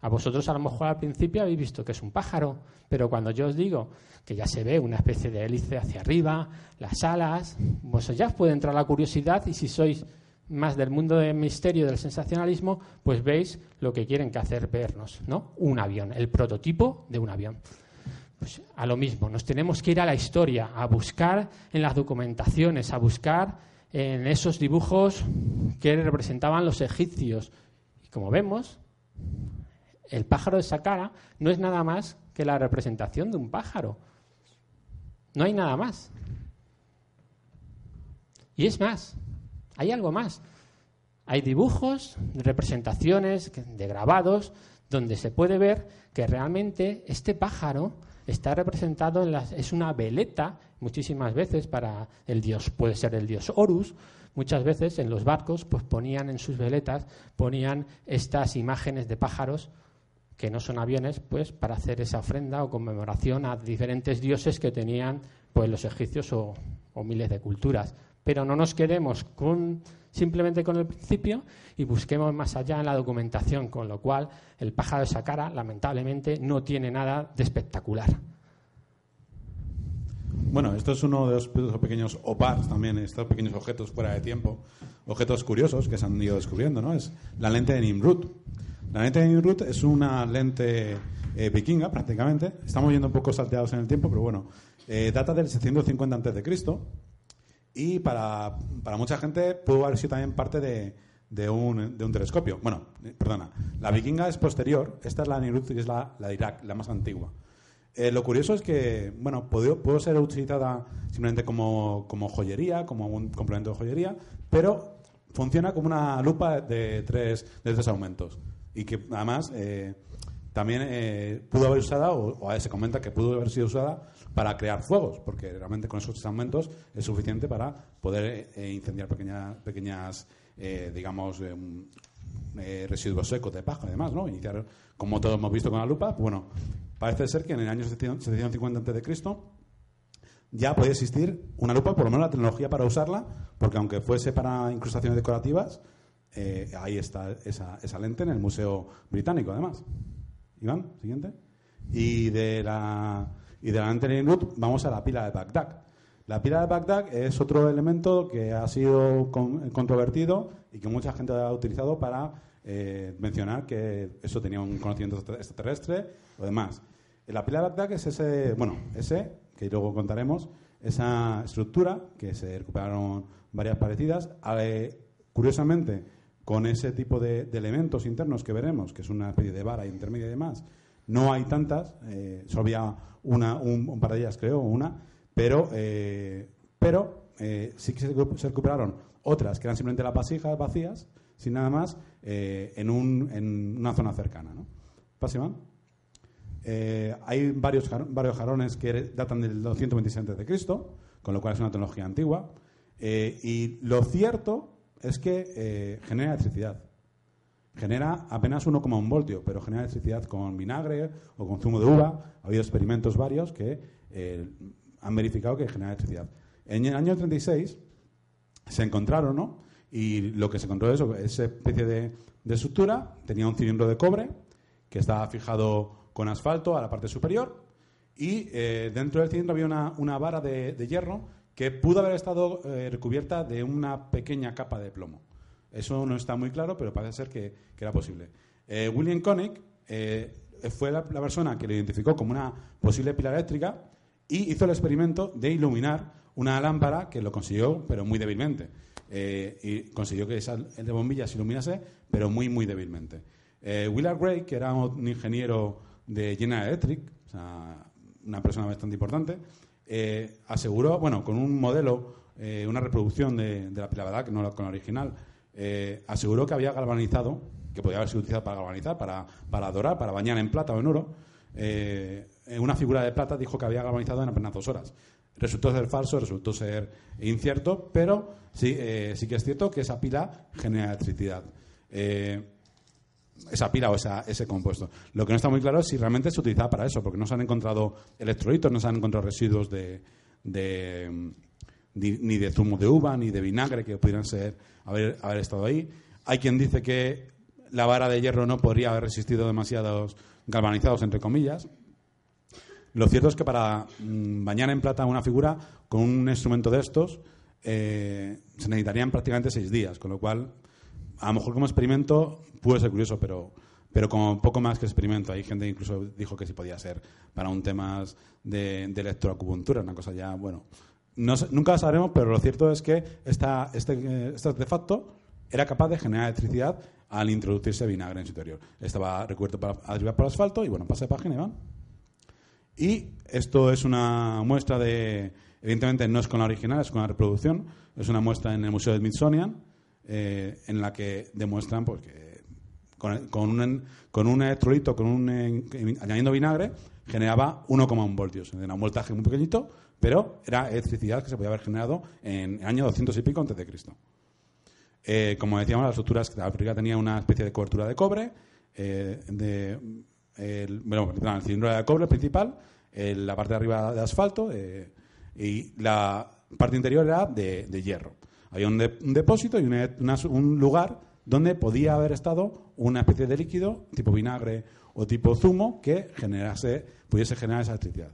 A vosotros a lo mejor al principio habéis visto que es un pájaro, pero cuando yo os digo que ya se ve una especie de hélice hacia arriba, las alas, pues ya os puede entrar la curiosidad y si sois más del mundo del misterio, del sensacionalismo, pues veis lo que quieren que hacer vernos, ¿no? Un avión, el prototipo de un avión. Pues a lo mismo, nos tenemos que ir a la historia, a buscar en las documentaciones, a buscar en esos dibujos que representaban los egipcios. Y como vemos, el pájaro de Saqqara no es nada más que la representación de un pájaro. No hay nada más. Y es más, hay algo más. Hay dibujos, representaciones, de grabados, donde se puede ver que realmente este pájaro está representado en las, es una veleta muchísimas veces para el dios, puede ser el dios Horus, muchas veces en los barcos pues ponían en sus veletas, ponían estas imágenes de pájaros que no son aviones, pues para hacer esa ofrenda o conmemoración a diferentes dioses que tenían pues los egipcios o, miles de culturas. Pero no nos quedemos con simplemente con el principio y busquemos más allá en la documentación, con lo cual el pájaro de Saqqara, lamentablemente, no tiene nada de espectacular. Bueno, esto es uno de los pequeños OPARs también, estos pequeños objetos fuera de tiempo, objetos curiosos que se han ido descubriendo, ¿no? Es la lente de Nimrut. La lente de Nimrut es una lente eh, vikinga, prácticamente. Estamos yendo un poco salteados en el tiempo, pero bueno, eh, data del 750 a.C. y para, para, mucha gente pudo haber sido también parte de, de, un, de un telescopio. Bueno, perdona, la vikinga es posterior, esta es la Nimrut y es la, la de Irak, la más antigua. Eh, lo curioso es que, bueno, puede, ser utilizada simplemente como, como, joyería, como un complemento de joyería, pero funciona como una lupa de tres, de tres aumentos. Y que además eh, también eh, pudo haber usada, o, se comenta que pudo haber sido usada para crear fuegos, porque realmente con esos tres aumentos es suficiente para poder incendiar pequeñas, pequeñas digamos, residuos secos de paja y demás, ¿no? Iniciar, como todos hemos visto con la lupa, bueno, Parece ser que en el año 750 a.C. ya podía existir una lupa, por lo menos la tecnología para usarla, porque aunque fuese para incrustaciones decorativas, eh, ahí está esa, esa, lente en el Museo Británico, además. Iván, siguiente. Y de la, y de la lente vamos a la pila de Bagdad. La pila de Bagdad es otro elemento que ha sido controvertido y que mucha gente ha utilizado para eh, mencionar que eso tenía un conocimiento extraterrestre o demás. La pila Bagdad es ese, bueno, ese, que luego contaremos, esa estructura que se recuperaron varias parecidas. Eh, curiosamente, con ese tipo de, elementos internos que veremos, que es una especie de vara intermedia y demás, no hay tantas, eh, solo había una, un, par de ellas, creo, una, pero, pero sí que se, se recuperaron otras que eran simplemente las vasijas vacías sin nada más, eh, en, un, en, una zona cercana. ¿no? ¿Pasa, eh, hay varios, varios jarones que datan del 227 a.C., con lo cual es una tecnología antigua. Eh, y lo cierto es que genera electricidad. Genera apenas 1,1 voltio, pero genera electricidad con vinagre o con zumo de uva. Ha habido experimentos varios que han verificado que genera electricidad. En el año 36 se encontraron ¿no? Y lo que se encontró es esa especie de, estructura, tenía un cilindro de cobre que estaba fijado con asfalto a la parte superior y eh, dentro del cilindro había una, vara de, hierro que pudo haber estado eh, recubierta de una pequeña capa de plomo. Eso no está muy claro, pero parece ser que, era posible. Eh, William Koenig eh, fue la, persona que lo identificó como una posible pila eléctrica y hizo el experimento de iluminar una lámpara que lo consiguió, pero muy débilmente. Eh, y consiguió que esa de bombilla se iluminase, pero muy, muy débilmente. Willard Gray, que era un ingeniero de General Electric, una persona bastante importante, aseguró, bueno, con un modelo, una reproducción de, la pila verdad, que no con la original, eh, aseguró que había galvanizado, que podía haber sido utilizado para galvanizar, para, para dorar, para bañar en plata o en oro. Eh, una figura de plata dijo que había galvanizado en apenas dos horas. Resultó ser falso, resultó ser incierto, pero sí, eh, sí que es cierto que esa pila genera electricidad. esa pila o ese compuesto. Lo que no está muy claro es si realmente se utiliza para eso, porque no se han encontrado electrolitos, no se han encontrado residuos de, ni, de zumo de uva, ni de vinagre que pudieran ser haber, haber estado ahí. Hay quien dice que la vara de hierro no podría haber resistido demasiados galvanizados, entre comillas. Lo cierto es que para mm, bañar en plata una figura con un instrumento de estos eh, se necesitarían prácticamente seis días, con lo cual, a lo mejor como experimento puede ser curioso, pero, pero como poco más que experimento. Hay gente que incluso dijo que sí podía ser para un tema de, de electroacupuntura, una cosa ya, bueno, nunca lo sabremos, pero lo cierto es que esta, este, este, artefacto era capaz de generar electricidad al introducirse vinagre en su interior. Estaba recubierto para, arriba por asfalto y bueno, pasa de página y. Y esto es una muestra de, evidentemente no es con la original, es con la reproducción, es una muestra en el Museo de Smithsonian eh, en la que demuestran pues, que con, con, un, con un electrolito, con un, añadiendo vinagre, generaba 1,1 voltios, en un voltaje muy pequeñito, pero era electricidad que se podía haber generado en el año 200 y pico antes de Cristo. Eh, como decíamos, las estructuras, la fábrica tenía una especie de cobertura de cobre, eh, de, el, bueno, el cilindro de cobre principal, la parte de arriba de asfalto eh, y la parte interior era de, hierro. Había un, depósito y un lugar donde podía haber estado una especie de líquido tipo vinagre o tipo zumo que generase, pudiese generar esa electricidad.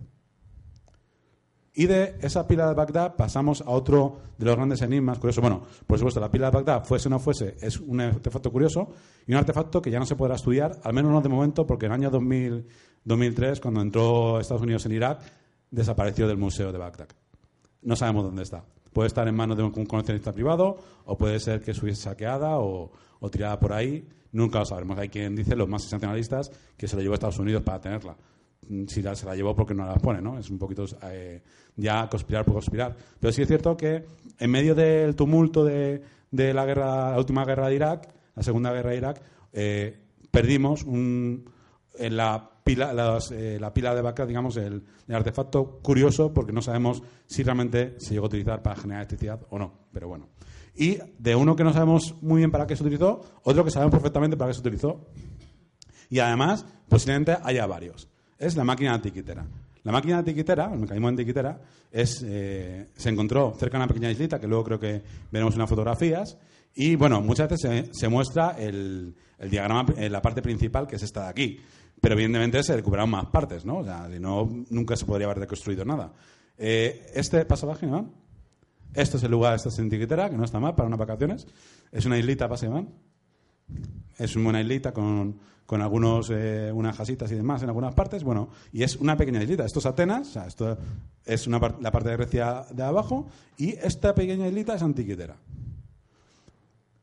Y de esa pila de Bagdad pasamos a otro de los grandes enigmas curiosos. Bueno, por supuesto, la pila de Bagdad, fuese o no fuese, es un artefacto curioso y un artefacto que ya no se podrá estudiar, al menos no de momento, porque en el año 2000, 2003, cuando entró Estados Unidos en Irak, desapareció del Museo de Bagdad. No sabemos dónde está. Puede estar en manos de un coleccionista privado, o puede ser que estuviese saqueada o, tirada por ahí. Nunca lo sabremos. Hay quien dice, los más sensacionalistas, que se lo llevó a Estados Unidos para tenerla si se la llevó porque no la pone, ¿no? Es un poquito eh, ya conspirar por conspirar. Pero sí es cierto que en medio del tumulto de, la guerra, la última guerra de Irak, la segunda guerra de Irak, eh, perdimos un, en la pila, eh, la pila de vaca, digamos, el, artefacto curioso porque no sabemos si realmente se llegó a utilizar para generar electricidad o no. Pero bueno. Y de uno que no sabemos muy bien para qué se utilizó, otro que sabemos perfectamente para qué se utilizó. Y además, posiblemente haya varios es la máquina antiquitera. La máquina antiquitera, el mecanismo antiquitera, es, eh, se encontró cerca de una pequeña islita, que luego creo que veremos unas fotografías, y bueno, muchas veces se, muestra el, diagrama en la parte principal, que es esta de aquí. Pero evidentemente se recuperaron más partes, ¿no? O sea, no, nunca se podría haber reconstruido nada. Eh, este, pasa página, Este es el lugar de esta antiquitera, que no está mal para unas vacaciones. Es una islita, pasa, Es una islita con con algunos, eh, unas jasitas y demás en algunas partes. Bueno, y es una pequeña islita. Esto es Atenas, esto es una la parte de Grecia de abajo, y esta pequeña islita es Antiquitera.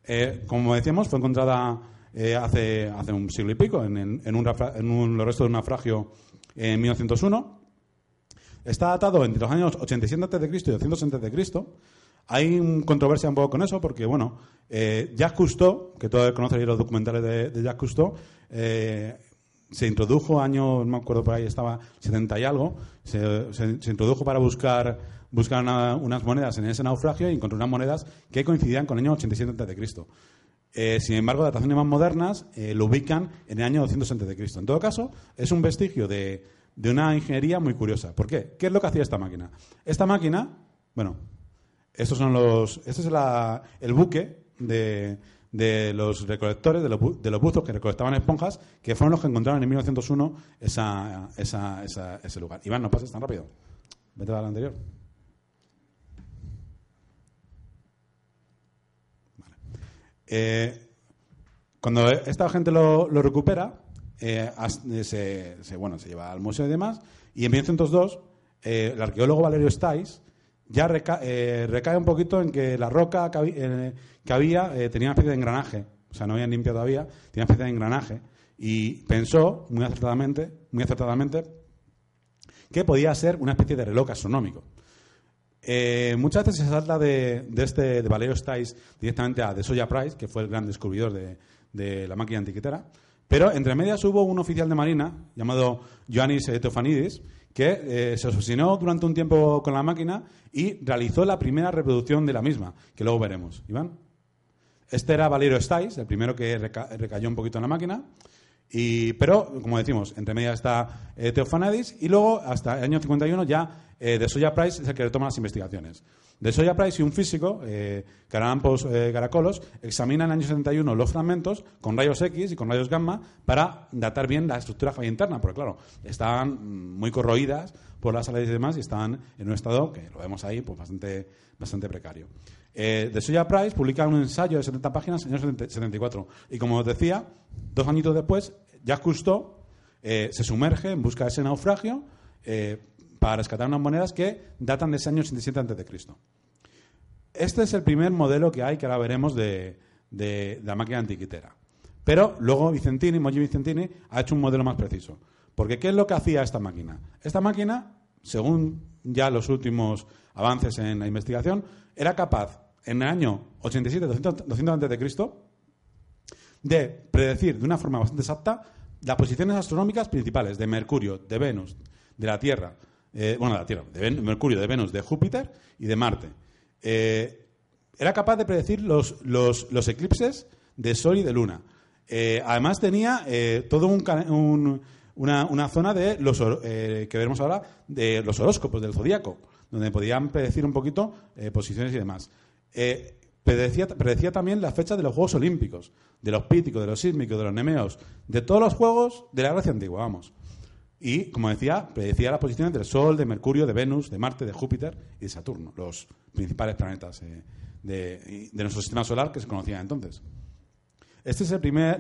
Eh, como decíamos, fue encontrada eh, hace, hace un siglo y pico en, en, un, en un, los restos de un naufragio en 1901. Está datado entre los años 87 a.C. y 200 a.C. Hay controversia un poco con eso porque, bueno, eh, Jacques Cousteau, que todos conocéis los documentales de, Jacques Cousteau, eh, se introdujo año, no me acuerdo por ahí, estaba 70 y algo, se, introdujo para buscar, buscar unas monedas en ese naufragio y encontró unas monedas que coincidían con el año 87 a.C. Eh, sin embargo, dataciones más modernas eh, lo ubican en el año 200 a.C. En todo caso, es un vestigio de, de una ingeniería muy curiosa. ¿Por qué? ¿Qué es lo que hacía esta máquina? Esta máquina, bueno, estos son los, este es el buque de, de los recolectores, de los, de los buzos que recolectaban esponjas, que fueron los que encontraron en 1901 esa, esa, ese lugar. Iván, no pases tan rápido. Vete a la anterior. Eh, cuando esta gente lo, lo recupera, eh, eh, se, se- bueno, se lleva al museo y demás, y en 1902 eh, el arqueólogo Valerio Stais ya reca- eh, recae un poquito en que la roca que, había eh, tenía una especie de engranaje, o sea, no habían limpiado todavía, tenía una especie de engranaje, y pensó muy acertadamente, muy acertadamente que podía ser una especie de reloj astronómico. Eh, muchas veces se salta de, de este de Valerio Stais directamente a de Soya Price, que fue el gran descubridor de, de la máquina antiquitera. Pero entre medias hubo un oficial de marina llamado Ioannis Teofanidis que eh, se obsesionó durante un tiempo con la máquina y realizó la primera reproducción de la misma, que luego veremos. Iván. Este era Valerio Stais, el primero que reca- recayó un poquito en la máquina. Y, pero, como decimos, entre medias está eh, Teofanadis y luego, hasta el año 51, ya eh, de Soya Price es el que retoma las investigaciones. De Soya Price y un físico, eh, Carampos eh, Caracolos, examinan en el año 71 los fragmentos con rayos X y con rayos gamma para datar bien la estructura interna, porque claro, mm, muy corroídas por las sales y demás y estaban en un estado que lo vemos ahí, pues bastante, bastante precario. Eh, de Soya Price publica un ensayo de 70 páginas en el año 70 74. Y como os decía, dos añitos después, Jacques Cousteau eh, se sumerge en busca de ese naufragio eh, para rescatar unas monedas que datan de ese año 87 a.C. Este es el primer modelo que hay, que ahora veremos, de la máquina antiquitera. Pero luego Vicentini, Moji Vicentini, ha hecho un modelo más preciso. Porque ¿qué es lo que hacía esta máquina? Esta máquina, según ya los últimos avances en la investigación, era capaz, en el año 87, 200, 200 a.C., de predecir de una forma bastante exacta las posiciones astronómicas principales de Mercurio, de Venus, de la Tierra, eh, bueno, de la Tierra, de Mercurio, de Venus, de Júpiter y de Marte. Eh, era capaz de predecir los, los, los eclipses de Sol y de Luna. Eh, además tenía eh, todo un, un- una, una zona de los que veremos ahora de los horóscopos del zodíaco, donde podían predecir un poquito eh, posiciones y demás. Eh, predecía, predecía también las fechas de los Juegos Olímpicos, de los píticos, de los sísmicos, de los nemeos, de todos los juegos de la Grecia antigua, vamos. Y, como decía, predecía las posiciones del Sol, de Mercurio, de Venus, de Marte, de Júpiter y de Saturno, los principales planetas eh, de, de nuestro sistema solar que se conocían entonces. Esta es la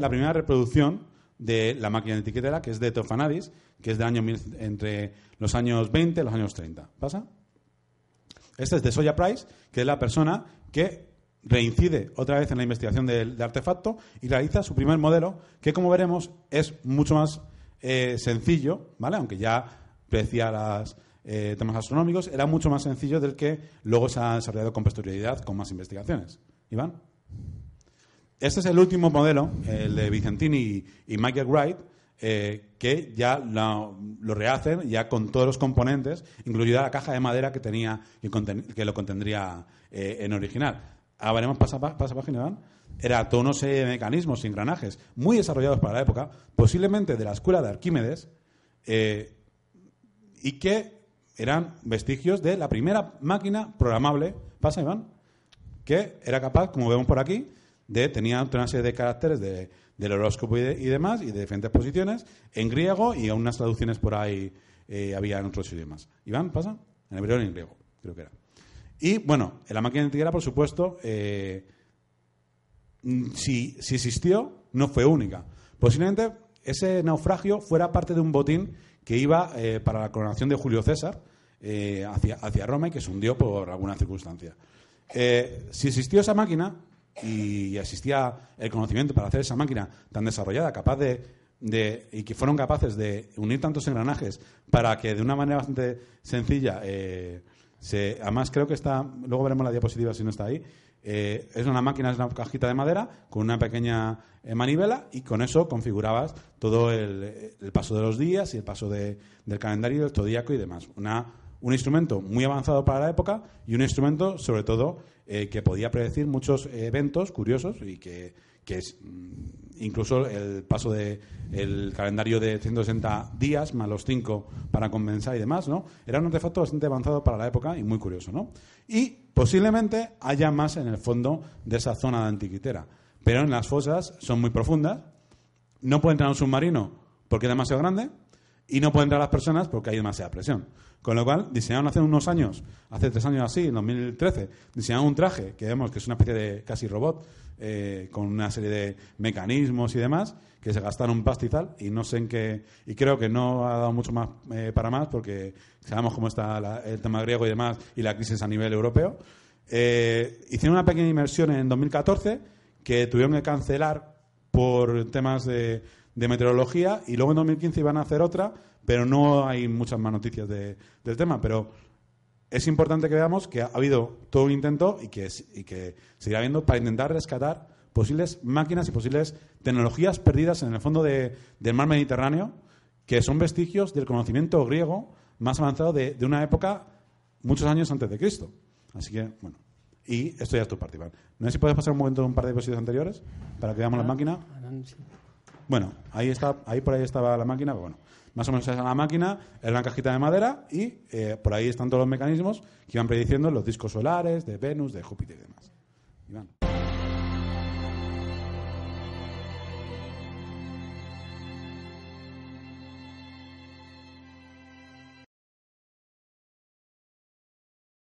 primera reproducción de la máquina de etiquetera, que es de Teofanadis, que es del año entre los años 20 y los años 30. ¿Pasa? Este es de Soya Price, que es la persona que reincide otra vez en la investigación del, artefacto y realiza su primer modelo, que como veremos es mucho más eh, sencillo, ¿vale? Aunque ya predecía los temas astronómicos, era mucho más sencillo del que luego se ha desarrollado con posterioridad con más investigaciones. Iván. Este es el último modelo, el de Vicentini y, y Michael Wright, eh, que ya lo, lo rehacen ya con todos los componentes, incluida la caja de madera que tenía que, que lo contendría eh, en original. Ahora veremos pasa, pa- pasa página. Era toda una serie de mecanismos y engranajes muy desarrollados para la época, posiblemente de la escuela de Arquímedes, eh, y que eran vestigios de la primera máquina programable, pasa Iván, que era capaz, como vemos por aquí, de tenía una serie de caracteres de, del horóscopo y, de- y demás, y de diferentes posiciones, en griego y unas traducciones por ahí eh, había en otros idiomas. Iván, pasa, en hebreo y en griego, creo que era. Y bueno, en la máquina antiquera, por supuesto, eh, mm, si, si existió, no fue única. Posiblemente ese naufragio fuera parte de un botín que iba eh, para la coronación de Julio César hacia, hacia Roma y que se hundió por alguna circunstancia. Si existió esa máquina y existía el conocimiento para hacer esa máquina tan desarrollada, capaz de, de- y que fueron capaces de unir tantos engranajes para que de una manera bastante sencilla, eh, se, además creo que está, luego veremos la diapositiva si no está ahí, eh, es una máquina, es una cajita de madera con una pequeña eh, manivela y con eso configurabas todo el, paso de los días y el paso de- del calendario del zodíaco y demás. Una, un instrumento muy avanzado para la época y un instrumento, sobre todo, eh, que podía predecir muchos eventos curiosos y que, que es mm, incluso el paso de el calendario de 160 días más los 5 para compensar y demás, ¿no? Era un artefacto bastante avanzado para la época y muy curioso, ¿no? Y posiblemente haya más en el fondo de esa zona de antiquitera, pero en las fosas son muy profundas, no puede entrar un submarino porque es demasiado grande y no pueden entrar las personas porque hay demasiada presión. Con lo cual, diseñaron hace unos años, hace tres años así, en 2013, diseñaron un traje que vemos que es una especie de casi robot, eh, con una serie de mecanismos y demás, que se gastaron un pastizal y no sé en qué, y creo que no ha dado mucho más eh, para más porque sabemos cómo está el tema griego y demás y la crisis a nivel europeo. Eh, hicieron una pequeña inversión en 2014 que tuvieron que cancelar por temas de, de meteorología y luego en 2015 iban a hacer otra pero no hay muchas más noticias del tema. Pero es importante que veamos que ha habido todo un intento y que, y que seguirá habiendo para intentar rescatar posibles máquinas y posibles tecnologías perdidas en el fondo del mar Mediterráneo, que son vestigios del conocimiento griego más avanzado de, una época muchos años antes de Cristo. Así que, bueno. Y esto ya es tu parte, No sé si puedes pasar un momento un par de diapositivas anteriores para que veamos la ah, máquina. Bueno, ahí está, ahí por ahí estaba la máquina, pero bueno. Más o menos esa es la máquina, es una cajita de madera y eh, por ahí están todos los mecanismos que iban prediciendo los discos solares de Venus, de Júpiter y demás. Iván.